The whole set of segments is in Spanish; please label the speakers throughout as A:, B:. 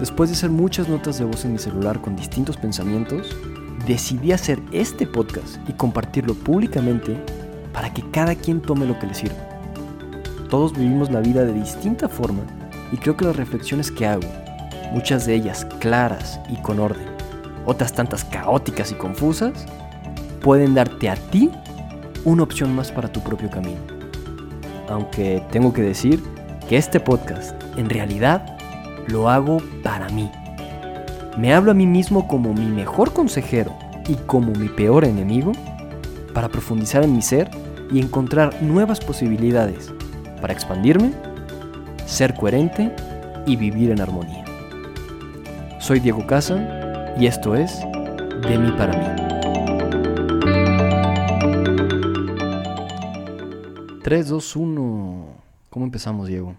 A: Después de hacer muchas notas de voz en mi celular con distintos pensamientos, decidí hacer este podcast y compartirlo públicamente para que cada quien tome lo que le sirva. Todos vivimos la vida de distinta forma y creo que las reflexiones que hago, muchas de ellas claras y con orden, otras tantas caóticas y confusas, pueden darte a ti una opción más para tu propio camino. Aunque tengo que decir que este podcast en realidad lo hago para mí. Me hablo a mí mismo como mi mejor consejero y como mi peor enemigo para profundizar en mi ser y encontrar nuevas posibilidades para expandirme, ser coherente y vivir en armonía. Soy Diego Casa y esto es De mí para mí. 3, 2, 1. ¿Cómo empezamos, Diego?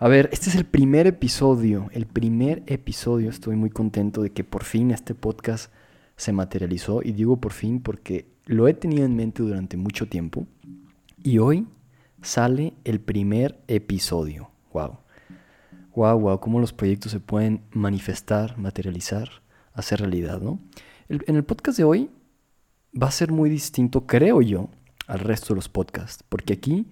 A: A ver, este es el primer episodio, el primer episodio. Estoy muy contento de que por fin este podcast se materializó. Y digo por fin porque lo he tenido en mente durante mucho tiempo. Y hoy sale el primer episodio. Wow. Wow, wow, cómo los proyectos se pueden manifestar, materializar, hacer realidad, ¿no? en el podcast de hoy va a ser muy distinto, creo yo, al resto de los podcasts. Porque aquí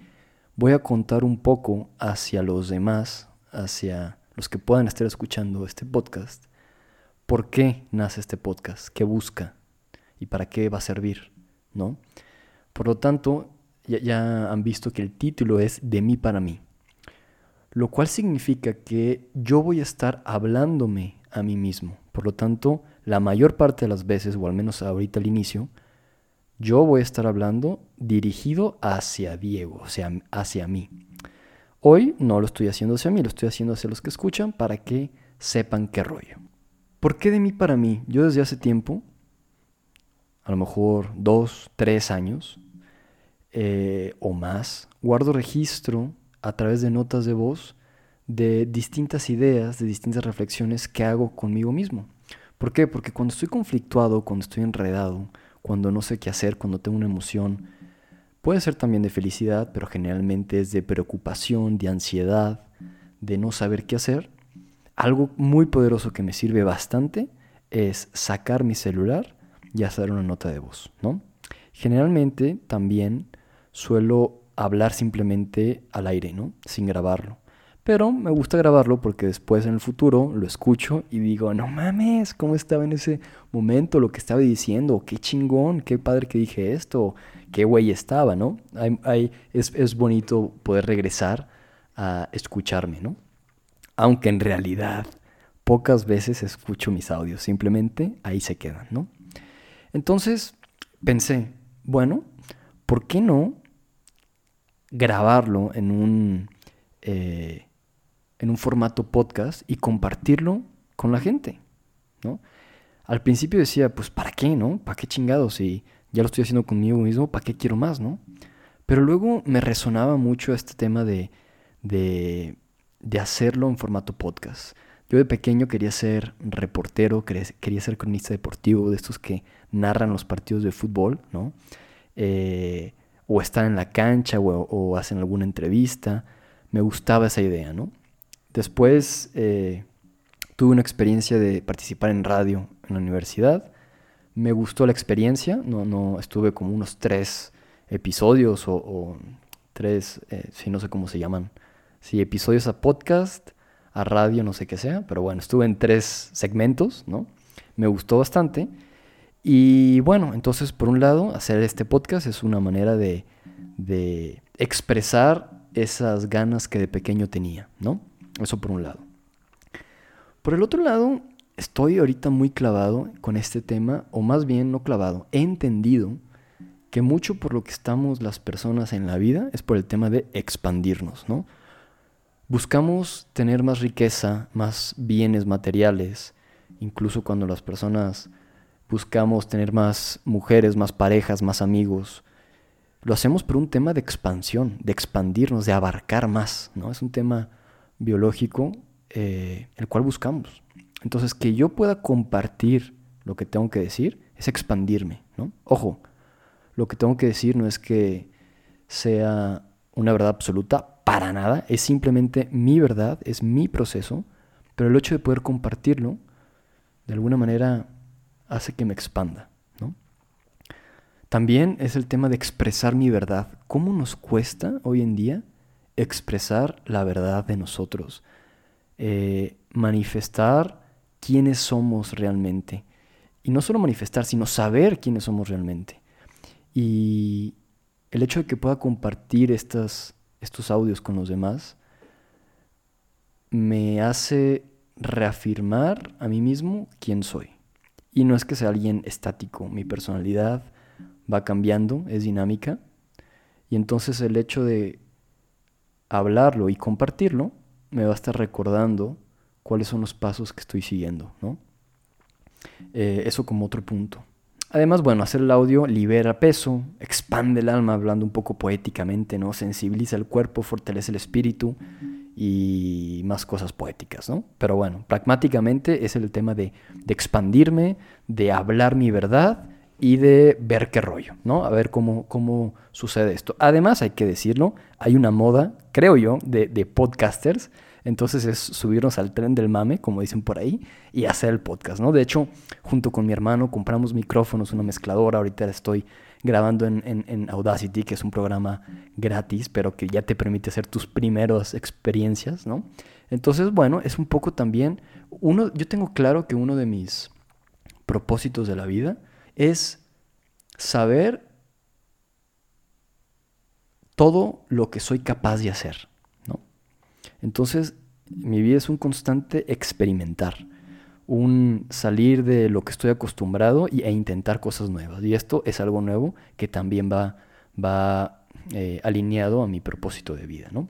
A: voy a contar un poco hacia los demás, hacia los que puedan estar escuchando este podcast, por qué nace este podcast, qué busca y para qué va a servir, ¿no? Por lo tanto, ya, ya han visto que el título es De mí para mí, lo cual significa que yo voy a estar hablándome a mí mismo. Por lo tanto, la mayor parte de las veces, o al menos ahorita al inicio, yo voy a estar hablando dirigido hacia Diego, o sea, hacia mí. Hoy no lo estoy haciendo hacia mí, lo estoy haciendo hacia los que escuchan para que sepan qué rollo. ¿Por qué de mí para mí? Yo desde hace tiempo, a lo mejor dos, tres años eh, o más, guardo registro a través de notas de voz de distintas ideas, de distintas reflexiones que hago conmigo mismo. ¿Por qué? Porque cuando estoy conflictuado, cuando estoy enredado, cuando no sé qué hacer, cuando tengo una emoción, Puede ser también de felicidad, pero generalmente es de preocupación, de ansiedad, de no saber qué hacer. Algo muy poderoso que me sirve bastante es sacar mi celular y hacer una nota de voz, ¿no? Generalmente también suelo hablar simplemente al aire, ¿no? Sin grabarlo. Pero me gusta grabarlo porque después en el futuro lo escucho y digo, no mames, ¿cómo estaba en ese momento lo que estaba diciendo? Qué chingón, qué padre que dije esto, qué güey estaba, ¿no? es, es bonito poder regresar a escucharme, ¿no? Aunque en realidad pocas veces escucho mis audios, simplemente ahí se quedan, ¿no? Entonces pensé, bueno, ¿por qué no grabarlo en un... Eh, en un formato podcast y compartirlo con la gente, ¿no? Al principio decía, pues ¿para qué, no? ¿Para qué chingados? Si ya lo estoy haciendo conmigo mismo, ¿para qué quiero más, no? Pero luego me resonaba mucho este tema de, de, hacerlo en formato podcast. Yo de pequeño quería ser reportero, quería ser cronista deportivo, de estos que narran los partidos de fútbol, ¿no? Eh, o están en la cancha o, o, hacen alguna entrevista. Me gustaba esa idea, ¿no? Después eh, tuve una experiencia de participar en radio en la universidad. Me gustó la experiencia, no, no estuve como unos tres episodios o, tres, eh, si no sé cómo se llaman, sí, episodios a podcast, a radio, no sé qué sea, pero bueno, estuve en tres segmentos, ¿no? Me gustó bastante. Y bueno, entonces por un lado, hacer este podcast es una manera de, de expresar esas ganas que de pequeño tenía, ¿no? Eso por un lado. Por el otro lado, estoy ahorita muy clavado con este tema, o más bien no clavado, he entendido que mucho por lo que estamos las personas en la vida es por el tema de expandirnos, ¿no? Buscamos tener más riqueza, más bienes materiales, incluso cuando las personas buscamos tener más mujeres, más parejas, más amigos. Lo hacemos por un tema de expansión, de expandirnos, de abarcar más, ¿no? Es un tema biológico eh, el cual buscamos. Entonces, que yo pueda compartir lo que tengo que decir es expandirme, ¿no? Ojo, lo que tengo que decir no es que sea una verdad absoluta, para nada, es simplemente mi verdad, es mi proceso, Pero el hecho de poder compartirlo, de alguna manera, hace que me expanda, ¿no? También es el tema de expresar mi verdad. ¿Cómo nos cuesta hoy en día expresar la verdad de nosotros? Eh, manifestar quiénes somos realmente. Y no solo manifestar, sino saber quiénes somos realmente. Y el hecho de que pueda compartir estas, estos audios con los demás me hace reafirmar a mí mismo quién soy. Y no es que sea alguien estático, mi personalidad va cambiando, es dinámica. Y entonces el hecho de hablarlo y compartirlo me va a estar recordando cuáles son los pasos que estoy siguiendo, ¿no? Eh, eso como otro punto. Además, bueno, hacer el audio libera peso, expande el alma, hablando un poco poéticamente, ¿no? Sensibiliza el cuerpo, fortalece el espíritu y más cosas poéticas, ¿no? Pero bueno, pragmáticamente es el tema de, de expandirme, de hablar mi verdad y de ver qué rollo, ¿no? A ver cómo, cómo sucede esto. Además, hay que decirlo, hay una moda, creo yo, de, de podcasters. Entonces es subirnos al tren del mame, como dicen por ahí, y hacer el podcast, ¿no? De hecho, junto con mi hermano compramos micrófonos, una mezcladora, ahorita estoy grabando en, en, Audacity, que es un programa gratis, pero que ya te permite hacer tus primeras experiencias, ¿no? Entonces, bueno, es un poco también, uno, yo tengo claro que uno de mis propósitos de la vida es saber todo lo que soy capaz de hacer, ¿no? Entonces, mi vida es un constante experimentar, un salir de lo que estoy acostumbrado y, e intentar cosas nuevas. Y esto es algo nuevo que también va, va eh, alineado a mi propósito de vida, ¿no?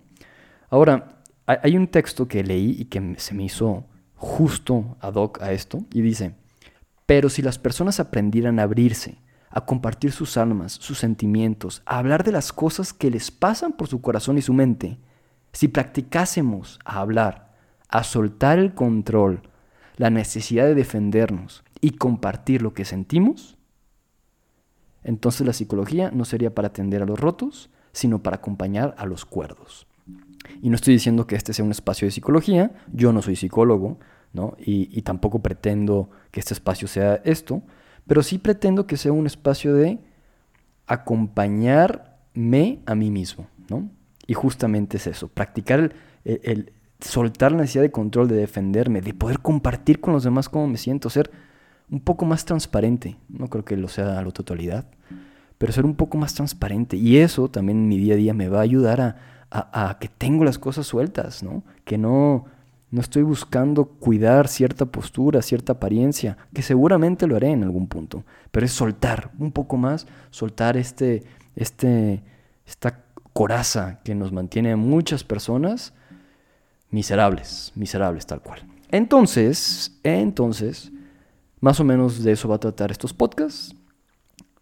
A: Ahora, hay un texto que leí y que se me hizo justo ad hoc a esto y dice, pero si las personas aprendieran a abrirse, a compartir sus almas, sus sentimientos, a hablar de las cosas que les pasan por su corazón y su mente, si practicásemos a hablar, a soltar el control, la necesidad de defendernos y compartir lo que sentimos, entonces la psicología no sería para atender a los rotos, sino para acompañar a los cuerdos. Y no estoy diciendo que este sea un espacio de psicología, yo no soy psicólogo, y, tampoco pretendo que este espacio sea esto, pero sí pretendo que sea un espacio de acompañarme a mí mismo, ¿no? Y justamente es eso, practicar el, soltar la necesidad de control, de defenderme, de poder compartir con los demás cómo me siento, ser un poco más transparente. No creo que lo sea a la totalidad, pero ser un poco más transparente. Y eso también en mi día a día me va a ayudar a, a que tengo las cosas sueltas, ¿no? Que no, no estoy buscando cuidar cierta postura, cierta apariencia, que seguramente lo haré en algún punto, pero es soltar un poco más, soltar este, este, esta coraza que nos mantiene a muchas personas miserables, miserables tal cual. Entonces, entonces, más o menos de eso va a tratar estos podcasts.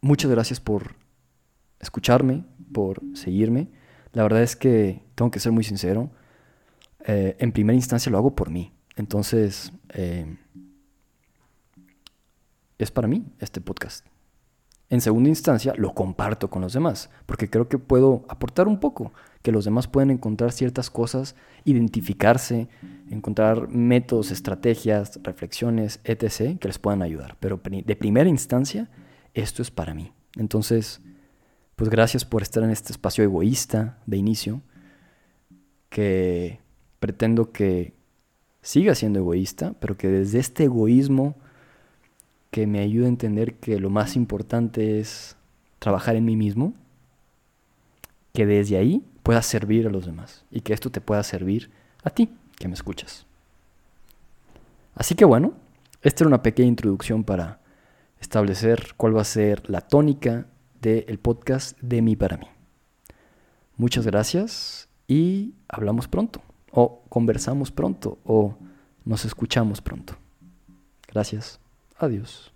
A: Muchas gracias por escucharme, por seguirme. La verdad es que tengo que ser muy sincero eh, en primera instancia lo hago por mí. Entonces, eh, es para mí este podcast. En segunda instancia, lo comparto con los demás, porque creo que puedo aportar un poco, que los demás pueden encontrar ciertas cosas, identificarse, encontrar métodos, estrategias, reflexiones, etc., que les puedan ayudar. Pero de primera instancia, esto es para mí. Entonces, pues gracias por estar en este espacio egoísta de inicio, que pretendo que siga siendo egoísta, pero que desde este egoísmo que me ayude a entender que lo más importante es trabajar en mí mismo, que desde ahí pueda servir a los demás y que esto te pueda servir a ti que me escuchas. Así que bueno, esta era una pequeña introducción para establecer cuál va a ser la tónica del podcast de mí para mí. Muchas gracias y hablamos pronto o conversamos pronto o nos escuchamos pronto. Gracias. Adiós.